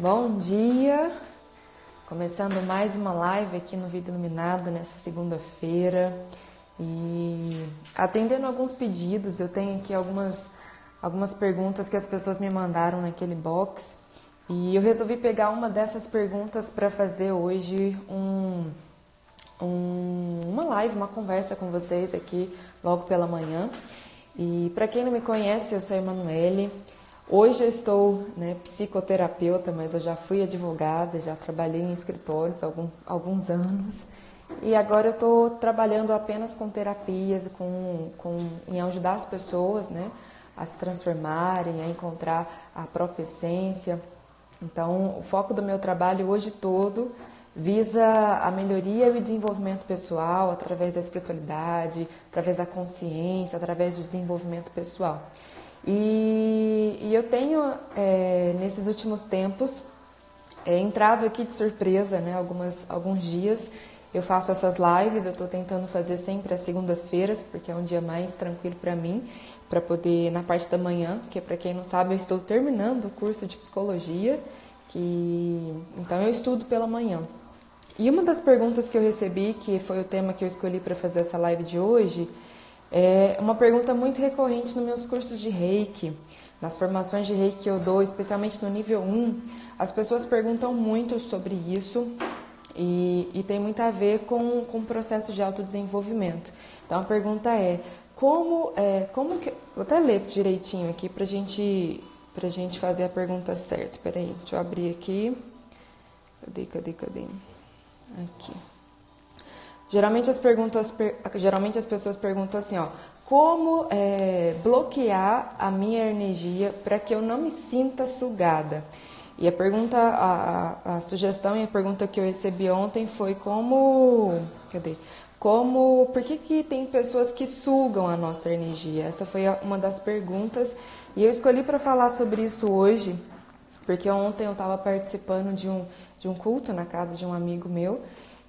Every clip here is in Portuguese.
Bom dia! Começando mais uma live aqui no Vida Iluminada nessa segunda-feira e atendendo alguns pedidos, eu tenho aqui algumas, algumas perguntas que as pessoas me mandaram naquele box e eu resolvi pegar uma dessas perguntas para fazer hoje um, um, uma live, uma conversa com vocês aqui logo pela manhã. E para quem não me conhece, eu sou a Emanuele. Hoje eu estou né, psicoterapeuta, mas eu já fui advogada, já trabalhei em escritórios algum, alguns anos. E agora eu estou trabalhando apenas com terapias, com, com, em ajudar as pessoas né, a se transformarem, a encontrar a própria essência. Então, o foco do meu trabalho hoje todo visa a melhoria e o desenvolvimento pessoal através da espiritualidade, através da consciência, através do desenvolvimento pessoal. E, e eu tenho, é, nesses últimos tempos, é, entrado aqui de surpresa, né, algumas, alguns dias. Eu faço essas lives, eu estou tentando fazer sempre às segundas-feiras, porque é um dia mais tranquilo para mim, para poder, na parte da manhã, porque para quem não sabe, eu estou terminando o curso de psicologia, que então eu estudo pela manhã. E uma das perguntas que eu recebi, que foi o tema que eu escolhi para fazer essa live de hoje, é uma pergunta muito recorrente nos meus cursos de reiki, nas formações de reiki que eu dou, especialmente no nível 1. As pessoas perguntam muito sobre isso e, e tem muito a ver com, com o processo de autodesenvolvimento. Então a pergunta é: como, é, como que. Vou até ler direitinho aqui para gente, a gente fazer a pergunta certa. Peraí, deixa eu abrir aqui. Cadê, cadê, cadê? Aqui. Geralmente as perguntas, geralmente as pessoas perguntam assim, ó, como é, bloquear a minha energia para que eu não me sinta sugada? E a pergunta, a, a, sugestão e a pergunta que eu recebi ontem foi como, cadê? Como, por que, que tem pessoas que sugam a nossa energia? Essa foi uma das perguntas e eu escolhi para falar sobre isso hoje, porque ontem eu estava participando de um, de um culto na casa de um amigo meu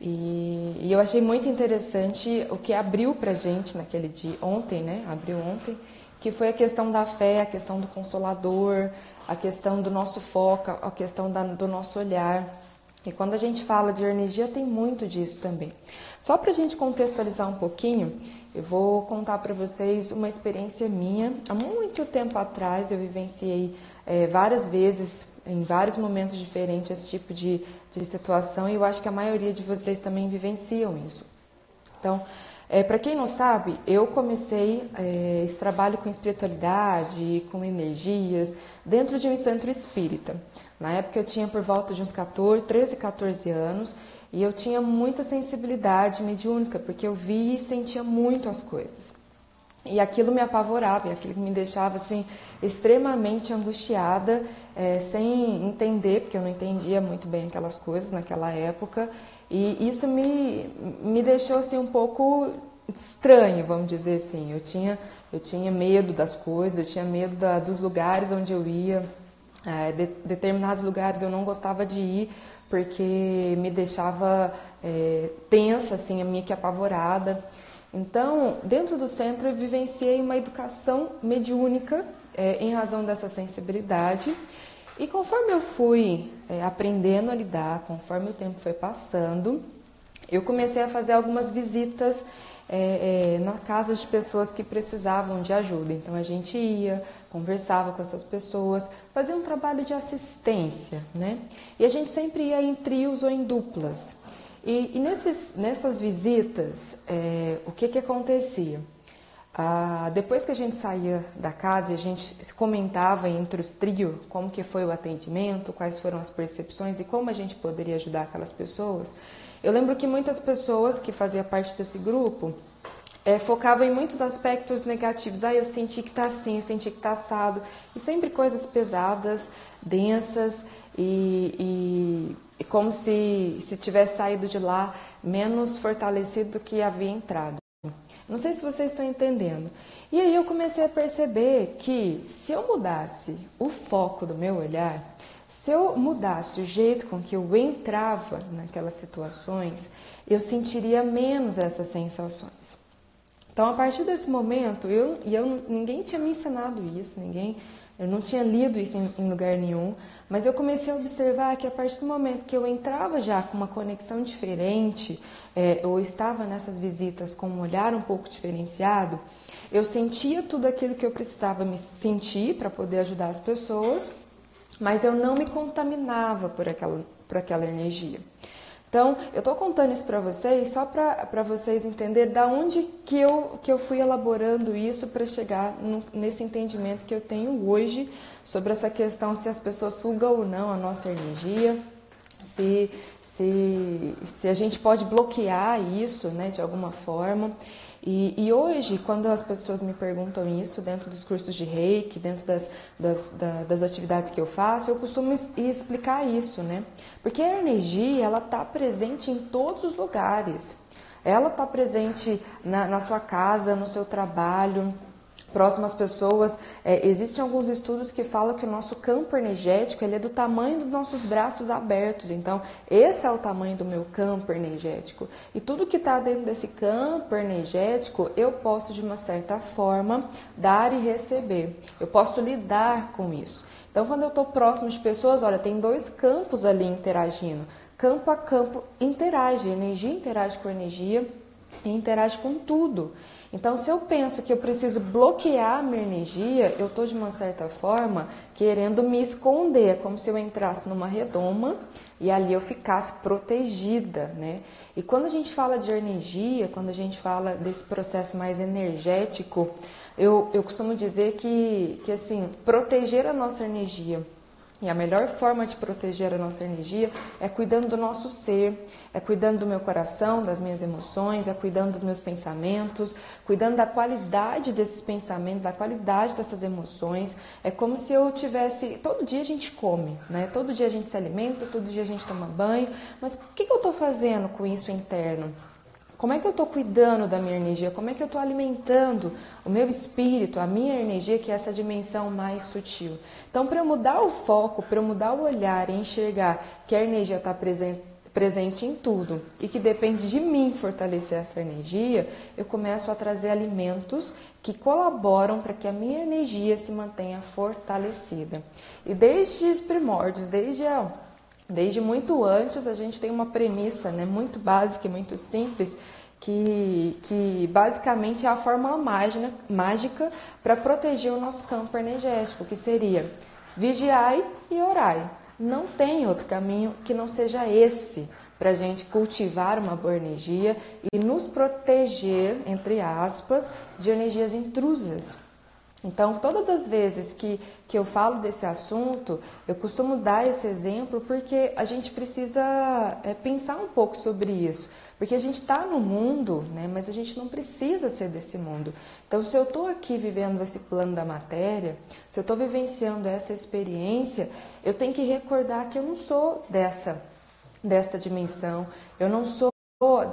e, e, eu achei muito interessante o que abriu para gente naquele dia, ontem, né? Abriu ontem, que foi a questão da fé, a questão do consolador, a questão do nosso foco, a questão da, do nosso olhar. E quando a gente fala de energia, tem muito disso também. Só para a gente contextualizar um pouquinho, eu vou contar para vocês uma experiência minha. Há muito tempo atrás, eu vivenciei é, várias vezes em vários momentos diferentes esse tipo de, de situação e eu acho que a maioria de vocês também vivenciam isso. Então, é, para quem não sabe, eu comecei é, esse trabalho com espiritualidade, com energias, dentro de um centro espírita. Na época eu tinha por volta de uns 14, 13, 14 anos e eu tinha muita sensibilidade mediúnica, porque eu via e sentia muito as coisas. E aquilo me apavorava, e aquilo me deixava assim extremamente angustiada, é, sem entender, porque eu não entendia muito bem aquelas coisas naquela época. E isso me, me deixou assim um pouco estranho, vamos dizer assim. Eu tinha, eu tinha medo das coisas, eu tinha medo da, dos lugares onde eu ia. É, de, determinados lugares eu não gostava de ir porque me deixava é, tensa, assim, meio que apavorada. Então, dentro do centro, eu vivenciei uma educação mediúnica é, em razão dessa sensibilidade. E conforme eu fui é, aprendendo a lidar, conforme o tempo foi passando, eu comecei a fazer algumas visitas é, é, na casa de pessoas que precisavam de ajuda. Então a gente ia, conversava com essas pessoas, fazia um trabalho de assistência, né? E a gente sempre ia em trios ou em duplas. E, e nesses, nessas visitas, é, o que, que acontecia? Ah, depois que a gente saía da casa e a gente comentava entre os trios como que foi o atendimento, quais foram as percepções e como a gente poderia ajudar aquelas pessoas, eu lembro que muitas pessoas que faziam parte desse grupo é, focavam em muitos aspectos negativos. Ah, eu senti que está assim, eu senti que está assado. E sempre coisas pesadas, densas e, e é como se, se tivesse saído de lá menos fortalecido do que havia entrado. Não sei se vocês estão entendendo. E aí eu comecei a perceber que se eu mudasse o foco do meu olhar, se eu mudasse o jeito com que eu entrava naquelas situações, eu sentiria menos essas sensações. Então, a partir desse momento, eu, e eu, ninguém tinha me ensinado isso, ninguém Eu não tinha lido isso em, lugar nenhum, mas eu comecei a observar que a partir do momento que eu entrava já com uma conexão diferente, é, estava nessas visitas com um olhar um pouco diferenciado, eu sentia tudo aquilo que eu precisava me sentir para poder ajudar as pessoas, mas eu não me contaminava por aquela, por aquela energia. Então, eu estou contando isso para vocês só para vocês entenderem da onde que eu, que eu fui elaborando isso para chegar no, nesse entendimento que eu tenho hoje sobre essa questão se as pessoas sugam ou não a nossa energia, se, se, se a gente pode bloquear isso né, de alguma forma. E, e, hoje, quando as pessoas me perguntam isso dentro dos cursos de reiki, dentro das, das, das atividades que eu faço, eu costumo explicar isso, né? Porque a energia, ela está presente em todos os lugares. Ela está presente na, na sua casa, no seu trabalho, próximas pessoas. É, existem alguns estudos que falam que o nosso campo energético ele é do tamanho dos nossos braços abertos. Então, esse é o tamanho do meu campo energético. E tudo que está dentro desse campo energético, eu posso, de uma certa forma, dar e receber. Eu posso lidar com isso. Então, quando eu estou próximo de pessoas, olha, tem dois campos ali interagindo. Campo a campo interage, energia interage com energia e interage com tudo. Então, se eu penso que eu preciso bloquear a minha energia, eu estou de uma certa forma querendo me esconder, é como se eu entrasse numa redoma e ali eu ficasse protegida, né? E quando a gente fala de energia, quando a gente fala desse processo mais energético, eu, eu costumo dizer que, que assim, proteger a nossa energia e a melhor forma de proteger a nossa energia é cuidando do nosso ser, é cuidando do meu coração, das minhas emoções, é cuidando dos meus pensamentos, cuidando da qualidade desses pensamentos, da qualidade dessas emoções. É como se eu tivesse. Todo dia a gente come, né? Todo dia a gente se alimenta, todo dia a gente toma banho, mas o que, que eu estou fazendo com isso interno? Como é que eu estou cuidando da minha energia? Como é que eu estou alimentando o meu espírito, a minha energia, que é essa dimensão mais sutil? Então, para eu mudar o foco, para eu mudar o olhar e enxergar que a energia está presente, presente em tudo e que depende de mim fortalecer essa energia, eu começo a trazer alimentos que colaboram para que a minha energia se mantenha fortalecida. E desde os primórdios, desde a Desde muito antes a gente tem uma premissa né, muito básica e muito simples que, que basicamente é a fórmula mágica, para proteger o nosso campo energético, que seria vigiai e orai. Não tem outro caminho que não seja esse para a gente cultivar uma boa energia e nos proteger, entre aspas, de energias intrusas. Então, todas as vezes que, que eu falo desse assunto, eu costumo dar esse exemplo porque a gente precisa é, pensar um pouco sobre isso. Porque a gente está no mundo, né, mas a gente não precisa ser desse mundo. Então, se eu estou aqui vivendo esse plano da matéria, se eu estou vivenciando essa experiência, eu tenho que recordar que eu não sou dessa, dessa dimensão, eu não sou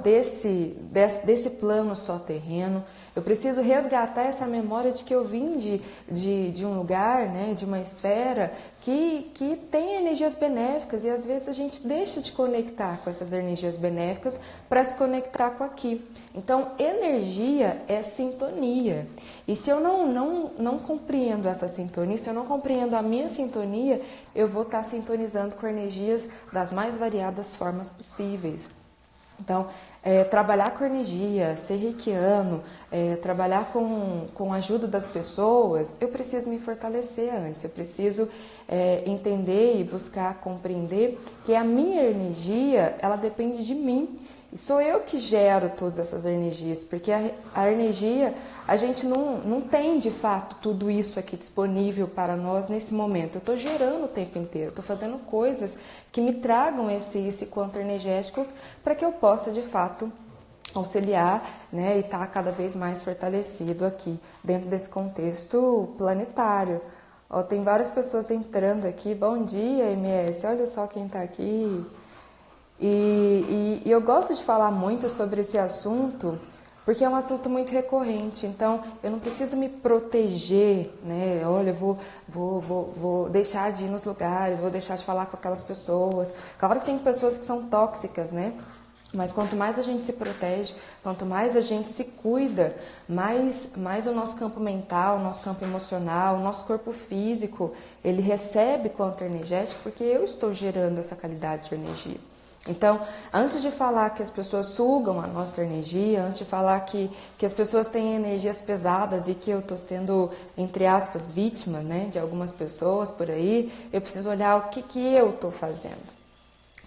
desse, desse, desse plano só terreno. Eu preciso resgatar essa memória de que eu vim de, de, de, um lugar, né, de uma esfera que, que tem energias benéficas e às vezes a gente deixa de conectar com essas energias benéficas para se conectar com aqui. Então, energia é sintonia. E se eu não, não, não compreendo essa sintonia, se eu não compreendo a minha sintonia, eu vou estar sintonizando com energias das mais variadas formas possíveis. Então, é, trabalhar com energia, ser reikiano, é, trabalhar com, com a ajuda das pessoas, eu preciso me fortalecer antes, eu preciso é, entender e buscar compreender que a minha energia, ela depende de mim sou eu que gero todas essas energias, porque a, a, energia, a gente não, não tem de fato tudo isso aqui disponível para nós nesse momento. Eu estou gerando o tempo inteiro, estou fazendo coisas que me tragam esse, esse quanto energético para que eu possa de fato auxiliar né, e estar tá cada vez mais fortalecido aqui dentro desse contexto planetário. Ó, tem várias pessoas entrando aqui. Bom dia, MS. Olha só quem está aqui. E, e, e eu gosto de falar muito sobre esse assunto porque é um assunto muito recorrente. Então, eu não preciso me proteger, né? Olha, vou, vou, vou, vou deixar de ir nos lugares, vou deixar de falar com aquelas pessoas. Claro que tem pessoas que são tóxicas, né? Mas quanto mais a gente se protege, quanto mais a gente se cuida, mais, mais o nosso campo mental, o nosso campo emocional, o nosso corpo físico, ele recebe quanto energético porque eu estou gerando essa qualidade de energia. Então, antes de falar que as pessoas sugam a nossa energia, antes de falar que, que as pessoas têm energias pesadas e que eu estou sendo, entre aspas, vítima né, de algumas pessoas por aí, eu preciso olhar o que, que eu estou fazendo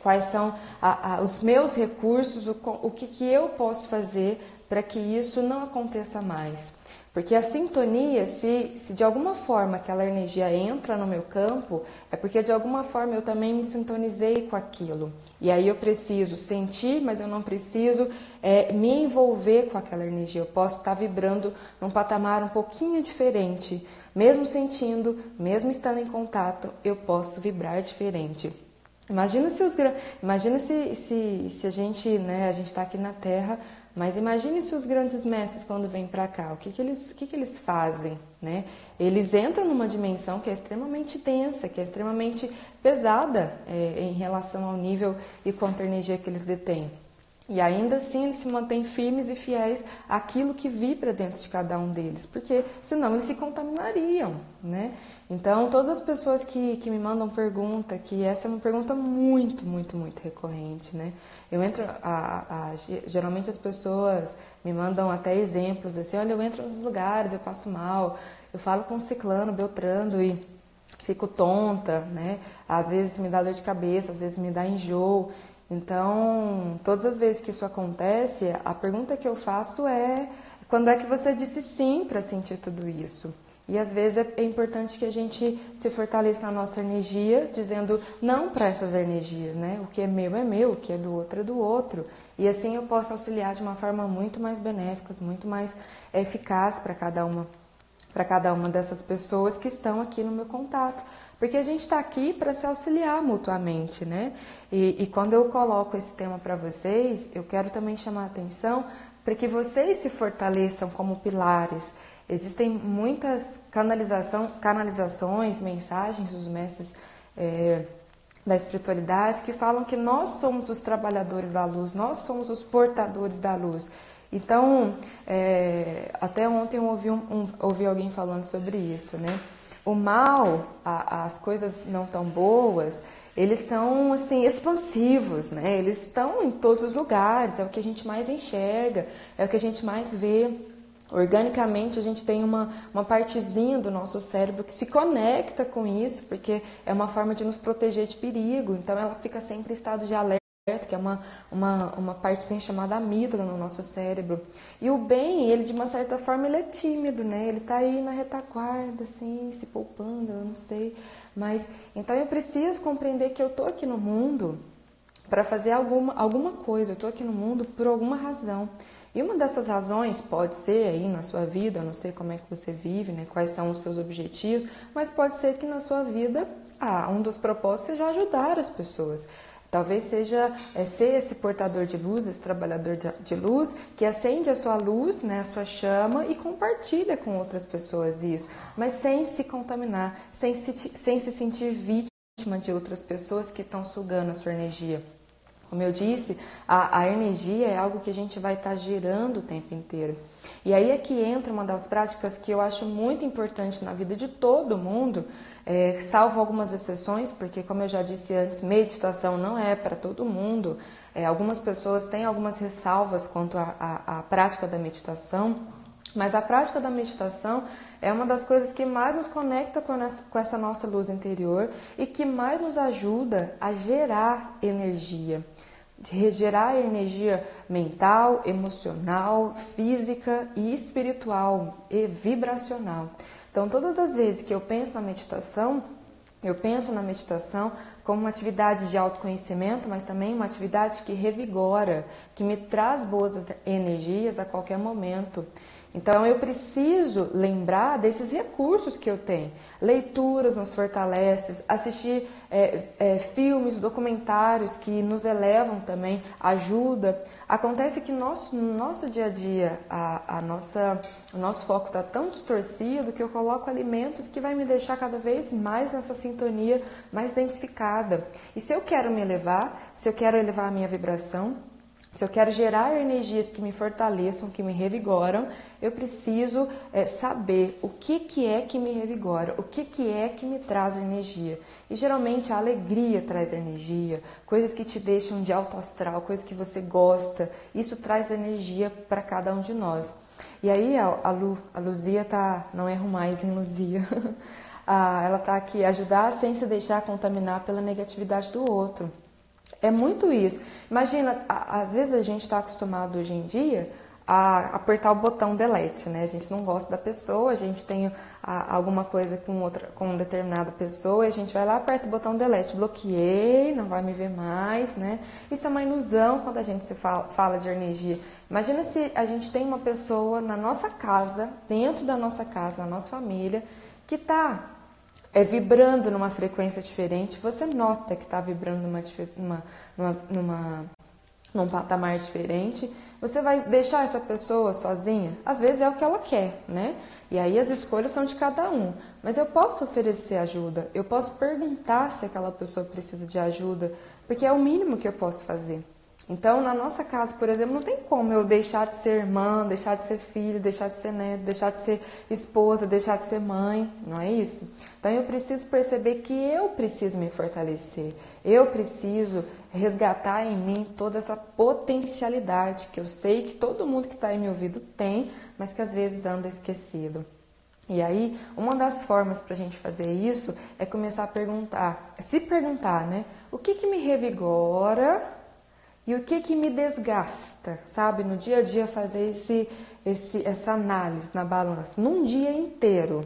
quais são a, a, os meus recursos, o, o que, que eu posso fazer para que isso não aconteça mais. Porque a sintonia, se, se de alguma forma aquela energia entra no meu campo, é porque de alguma forma eu também me sintonizei com aquilo. E aí eu preciso sentir, mas eu não preciso é, me envolver com aquela energia. Eu posso estar vibrando num patamar um pouquinho diferente. Mesmo sentindo, mesmo estando em contato, eu posso vibrar diferente. Imagina se os imagina se, se, se a gente, né, a gente está aqui na Terra, mas imagine se os grandes mestres quando vêm para cá, o que, que eles, que, que eles fazem, né? Eles entram numa dimensão que é extremamente densa, que é extremamente pesada é, em relação ao nível e quanto energia que eles detêm. E ainda assim eles se mantêm firmes e fiéis àquilo que vibra dentro de cada um deles, porque senão eles se contaminariam, né? Então, todas as pessoas que, que me mandam pergunta, que essa é uma pergunta muito, muito, muito recorrente, né? Eu entro, a, a, geralmente as pessoas me mandam até exemplos, assim, olha, eu entro nos lugares, eu passo mal, eu falo com ciclano, beltrando e fico tonta, né? Às vezes me dá dor de cabeça, às vezes me dá enjoo. Então, todas as vezes que isso acontece, a pergunta que eu faço é: quando é que você disse sim para sentir tudo isso? E às vezes é, é importante que a gente se fortaleça na nossa energia, dizendo não para essas energias, né? O que é meu é meu, o que é do outro é do outro. E assim eu posso auxiliar de uma forma muito mais benéfica, muito mais eficaz para cada uma para cada uma dessas pessoas que estão aqui no meu contato. Porque a gente está aqui para se auxiliar mutuamente, né? E, e quando eu coloco esse tema para vocês, eu quero também chamar a atenção para que vocês se fortaleçam como pilares. Existem muitas canalização, canalizações, mensagens dos mestres é, da espiritualidade que falam que nós somos os trabalhadores da luz, nós somos os portadores da luz. Então, é, até ontem eu ouvi, um, um, ouvi alguém falando sobre isso, né? O mal, a, as coisas não tão boas, eles são assim expansivos, né? Eles estão em todos os lugares, é o que a gente mais enxerga, é o que a gente mais vê. Organicamente, a gente tem uma, uma partezinha do nosso cérebro que se conecta com isso, porque é uma forma de nos proteger de perigo. Então, ela fica sempre em estado de alerta que é uma, uma, uma partezinha chamada amígdala no nosso cérebro. E o bem, ele de uma certa forma, ele é tímido, né? Ele está aí na retaguarda, assim, se poupando, eu não sei. Mas, então eu preciso compreender que eu estou aqui no mundo para fazer alguma, alguma coisa, eu estou aqui no mundo por alguma razão. E uma dessas razões pode ser aí na sua vida, eu não sei como é que você vive, né, quais são os seus objetivos, mas pode ser que na sua vida ah, um dos propósitos seja ajudar as pessoas. Talvez seja é, ser esse portador de luz, esse trabalhador de, de, luz, que acende a sua luz, né, a sua chama e compartilha com outras pessoas isso, mas sem se contaminar, sem se, sem se sentir vítima de outras pessoas que estão sugando a sua energia. Como eu disse, a, a energia é algo que a gente vai estar tá girando o tempo inteiro. E aí é que entra uma das práticas que eu acho muito importante na vida de todo mundo, é, salvo algumas exceções, porque, como eu já disse antes, meditação não é para todo mundo. É, algumas pessoas têm algumas ressalvas quanto à prática da meditação, mas a prática da meditação é uma das coisas que mais nos conecta com essa, nossa luz interior e que mais nos ajuda a gerar energia regerar energia mental, emocional, física e espiritual e vibracional. Então, todas as vezes que eu penso na meditação, eu penso na meditação como uma atividade de autoconhecimento, mas também uma atividade que revigora, que me traz boas energias a qualquer momento. Então eu preciso lembrar desses recursos que eu tenho. Leituras nos fortalece, assistir é, é, filmes, documentários que nos elevam também, ajuda. Acontece que nosso, no nosso dia a dia a, a nossa, o nosso foco está tão distorcido que eu coloco alimentos que vai me deixar cada vez mais nessa sintonia mais densificada. E se eu quero me elevar, se eu quero elevar a minha vibração, Se eu quero gerar energias que me fortaleçam, que me revigoram, eu preciso é, saber o que, que é que me revigora, o que, que é que me traz energia. E geralmente a alegria traz energia, coisas que te deixam de alto astral, coisas que você gosta, isso traz energia para cada um de nós. E aí a, a, Lu, a Luzia tá, não erro mais em Luzia, ah, ela tá aqui ajudar sem se deixar contaminar pela negatividade do outro. É muito isso. Imagina, às vezes a gente está acostumado hoje em dia a apertar o botão delete, né? A gente não gosta da pessoa, a gente tem a, alguma coisa com outra, com determinada pessoa, e a gente vai lá aperta o botão delete, bloqueei, não vai me ver mais, né? Isso é uma ilusão quando a gente se fala, fala de energia. Imagina se a gente tem uma pessoa na nossa casa, dentro da nossa casa, na nossa família, que está é, vibrando numa frequência diferente, você nota que está vibrando numa, numa, numa, num patamar diferente, você vai deixar essa pessoa sozinha? Às vezes é o que ela quer, né? E aí as escolhas são de cada um. Mas eu posso oferecer ajuda, eu posso perguntar se aquela pessoa precisa de ajuda, porque é o mínimo que eu posso fazer. Então, na nossa casa, por exemplo, não tem como eu deixar de ser irmã, deixar de ser filha, deixar de ser neto, deixar de ser esposa, deixar de ser mãe, não é isso? Então, eu preciso perceber que eu preciso me fortalecer, eu preciso resgatar em mim toda essa potencialidade que eu sei que todo mundo que está aí me ouvindo tem, mas que às vezes anda esquecido. E aí, uma das formas para a gente fazer isso é começar a perguntar, se perguntar, né? O que, que me revigora e o que que me desgasta, sabe? No dia a dia fazer esse, esse, essa análise na balança, num dia inteiro.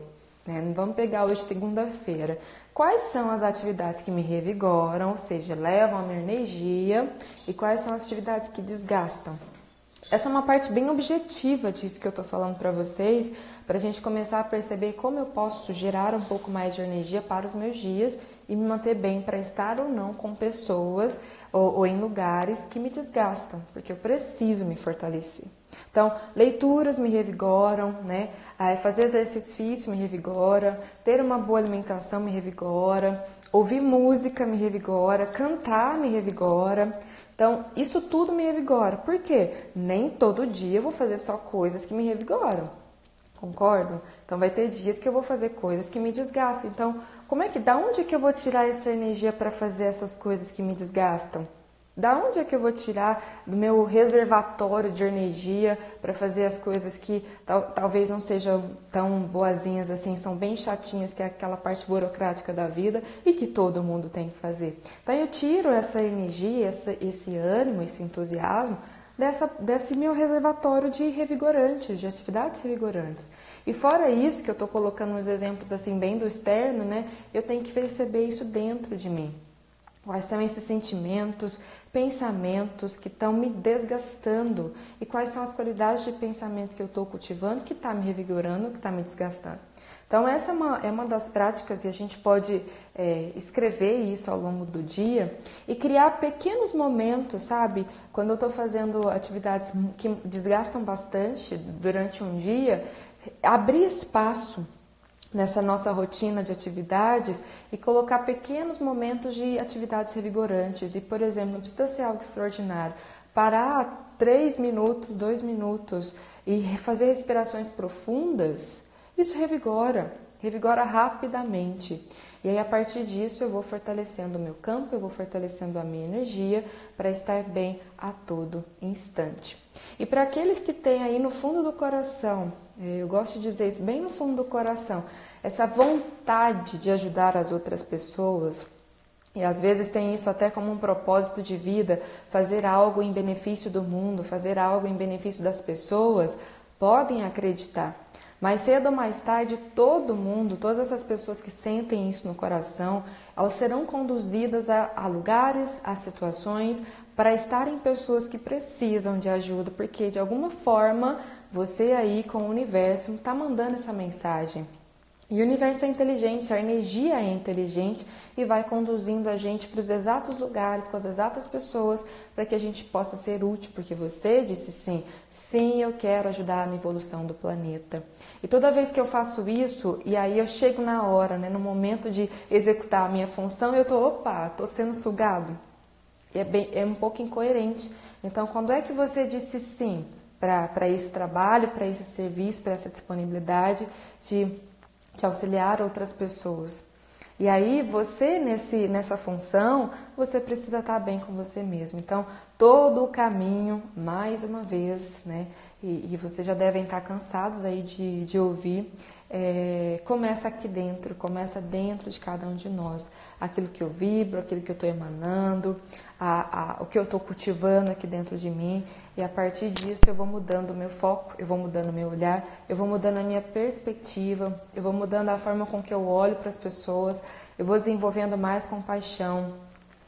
Né? Vamos pegar hoje segunda-feira. Quais são as atividades que me revigoram, ou seja, levam a minha energia, e quais são as atividades que desgastam? Essa é uma parte bem objetiva disso que eu estou falando para vocês, para a gente começar a perceber como eu posso gerar um pouco mais de energia para os meus dias e me manter bem para estar ou não com pessoas ou, ou, em lugares que me desgastam, porque eu preciso me fortalecer. Então, leituras me revigoram, né? fazer exercício me revigora, ter uma boa alimentação me revigora, ouvir música me revigora, cantar me revigora. Então, isso tudo me revigora. Por quê? Nem todo dia eu vou fazer só coisas que me revigoram. Concordo? Então, vai ter dias que eu vou fazer coisas que me desgastam. Então, como é que, da onde é que eu vou tirar essa energia para fazer essas coisas que me desgastam? Da onde é que eu vou tirar do meu reservatório de energia para fazer as coisas que tal, talvez não sejam tão boazinhas assim, são bem chatinhas, que é aquela parte burocrática da vida e que todo mundo tem que fazer. Então eu tiro essa energia, essa, esse ânimo, esse entusiasmo dessa, desse meu reservatório de revigorantes, de atividades revigorantes. E fora isso, que eu estou colocando uns exemplos assim bem do externo, né? Eu tenho que perceber isso dentro de mim. Quais são esses sentimentos, pensamentos que estão me desgastando e quais são as qualidades de pensamento que eu estou cultivando que está me revigorando, que está me desgastando. Então, essa é uma, é uma das práticas e a gente pode é, escrever isso ao longo do dia e criar pequenos momentos, sabe? Quando eu estou fazendo atividades que desgastam bastante durante um dia, abrir espaço nessa nossa rotina de atividades e colocar pequenos momentos de atividades revigorantes. E, por exemplo, não precisa ser algo extraordinário. Parar três minutos, dois minutos e fazer respirações profundas, isso revigora, revigora rapidamente. E aí, a partir disso, eu vou fortalecendo o meu campo, eu vou fortalecendo a minha energia para estar bem a todo instante. E para aqueles que têm aí no fundo do coração, eh, eu gosto de dizer isso bem no fundo do coração, essa vontade de ajudar as outras pessoas, e às vezes tem isso até como um propósito de vida, fazer algo em benefício do mundo, fazer algo em benefício das pessoas, podem acreditar mais cedo ou mais tarde, todo mundo, todas essas pessoas que sentem isso no coração, elas serão conduzidas a, a lugares, a situações, para estarem pessoas que precisam de ajuda, porque de alguma forma você aí com o universo está mandando essa mensagem. E o universo é inteligente, a energia é inteligente e vai conduzindo a gente para os exatos lugares, com as exatas pessoas, para que a gente possa ser útil, porque você disse sim, sim, eu quero ajudar na evolução do planeta. E toda vez que eu faço isso, e aí eu chego na hora, né, no momento de executar a minha função, eu tô, opa, tô sendo sugado. E é, bem, é um pouco incoerente Então, quando é que você disse sim para esse trabalho, para esse serviço, para essa disponibilidade de, de auxiliar outras pessoas? E aí você nesse, nessa função, você precisa estar bem com você mesmo. Então, todo o caminho, mais uma vez, né? E, e vocês já devem estar cansados aí de, de ouvir, é, começa aqui dentro, começa dentro de cada um de nós. Aquilo que eu vibro, aquilo que eu estou emanando, a, a, o que eu estou cultivando aqui dentro de mim. E a partir disso eu vou mudando o meu foco, eu vou mudando o meu olhar, eu vou mudando a minha perspectiva, eu vou mudando a forma com que eu olho para as pessoas, eu vou desenvolvendo mais compaixão,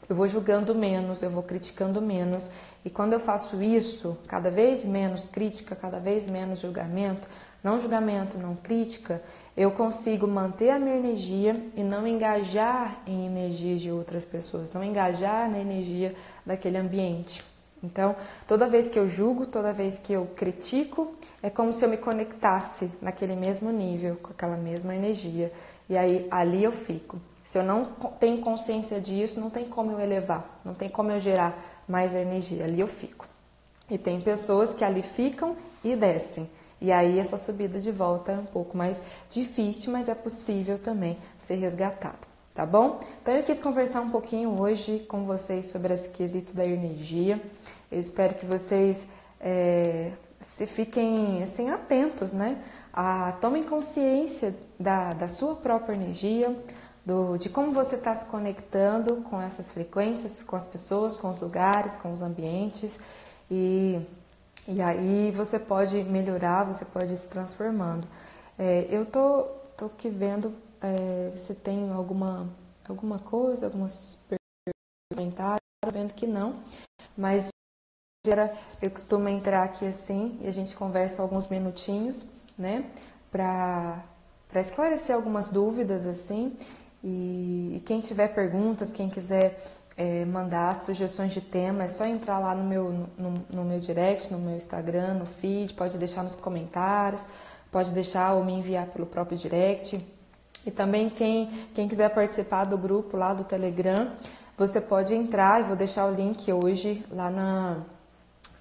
eu vou julgando menos, eu vou criticando menos. E quando eu faço isso, cada vez menos crítica, cada vez menos julgamento, não julgamento, não crítica, eu consigo manter a minha energia e não engajar em energias de outras pessoas, não engajar na energia daquele ambiente. Então, toda vez que eu julgo, toda vez que eu critico, é como se eu me conectasse naquele mesmo nível, com aquela mesma energia. E aí, ali eu fico. Se eu não tenho consciência disso, não tem como eu elevar, não tem como eu gerar mais energia. Ali eu fico. E tem pessoas que ali ficam e descem. E aí essa subida de volta é um pouco mais difícil, mas é possível também ser resgatado tá bom? Então eu quis conversar um pouquinho hoje com vocês sobre esse quesito da energia. Eu espero que vocês é, se fiquem assim atentos, né? A, tomem consciência da, da sua própria energia, do, de como você está se conectando com essas frequências, com as pessoas, com os lugares, com os ambientes e, e aí você pode melhorar, você pode ir se transformando. É, eu tô, tô aqui vendo é, se tem alguma, alguma coisa, alguns comentários, vendo que não, mas eu costumo entrar aqui assim e a gente conversa alguns minutinhos, né, para esclarecer algumas dúvidas assim. E, e, quem tiver perguntas, quem quiser é, mandar sugestões de tema, é só entrar lá no meu, no, no meu direct, no meu Instagram, no feed, pode deixar nos comentários, pode deixar ou me enviar pelo próprio direct. E também quem, quem quiser participar do grupo lá do Telegram, você pode entrar, e vou deixar o link hoje lá, na,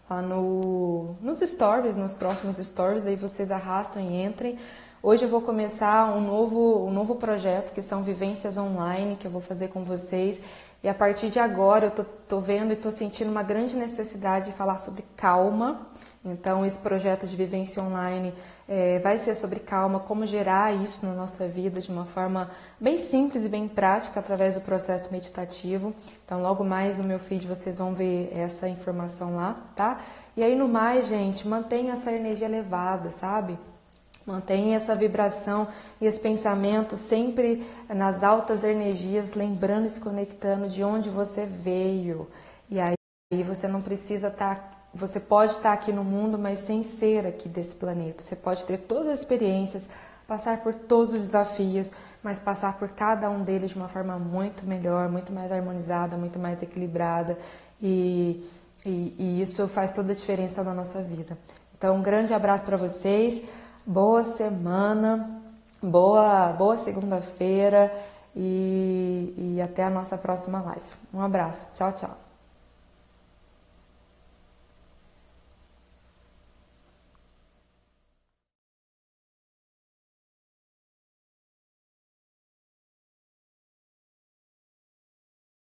lá no, nos stories, nos próximos stories, aí vocês arrastam e entrem. Hoje eu vou começar um novo, um novo projeto que são vivências online que eu vou fazer com vocês. E a partir de agora eu tô, tô vendo e tô sentindo uma grande necessidade de falar sobre calma. Então esse projeto de vivência online é, vai ser sobre calma, como gerar isso na nossa vida de uma forma bem simples e bem prática através do processo meditativo. Então, logo mais no meu feed vocês vão ver essa informação lá, tá? E aí, no mais, gente, mantenha essa energia elevada, sabe? Mantenha essa vibração e esse pensamento sempre nas altas energias, lembrando e se conectando de onde você veio. E aí você não precisa estar tá você pode estar aqui no mundo, mas sem ser aqui desse planeta. Você pode ter todas as experiências, passar por todos os desafios, mas passar por cada um deles de uma forma muito melhor, muito mais harmonizada, muito mais equilibrada. E, e, e isso faz toda a diferença na nossa vida. Então, um grande abraço para vocês, boa semana, boa, boa segunda-feira e, e até a nossa próxima live. Um abraço, tchau, tchau.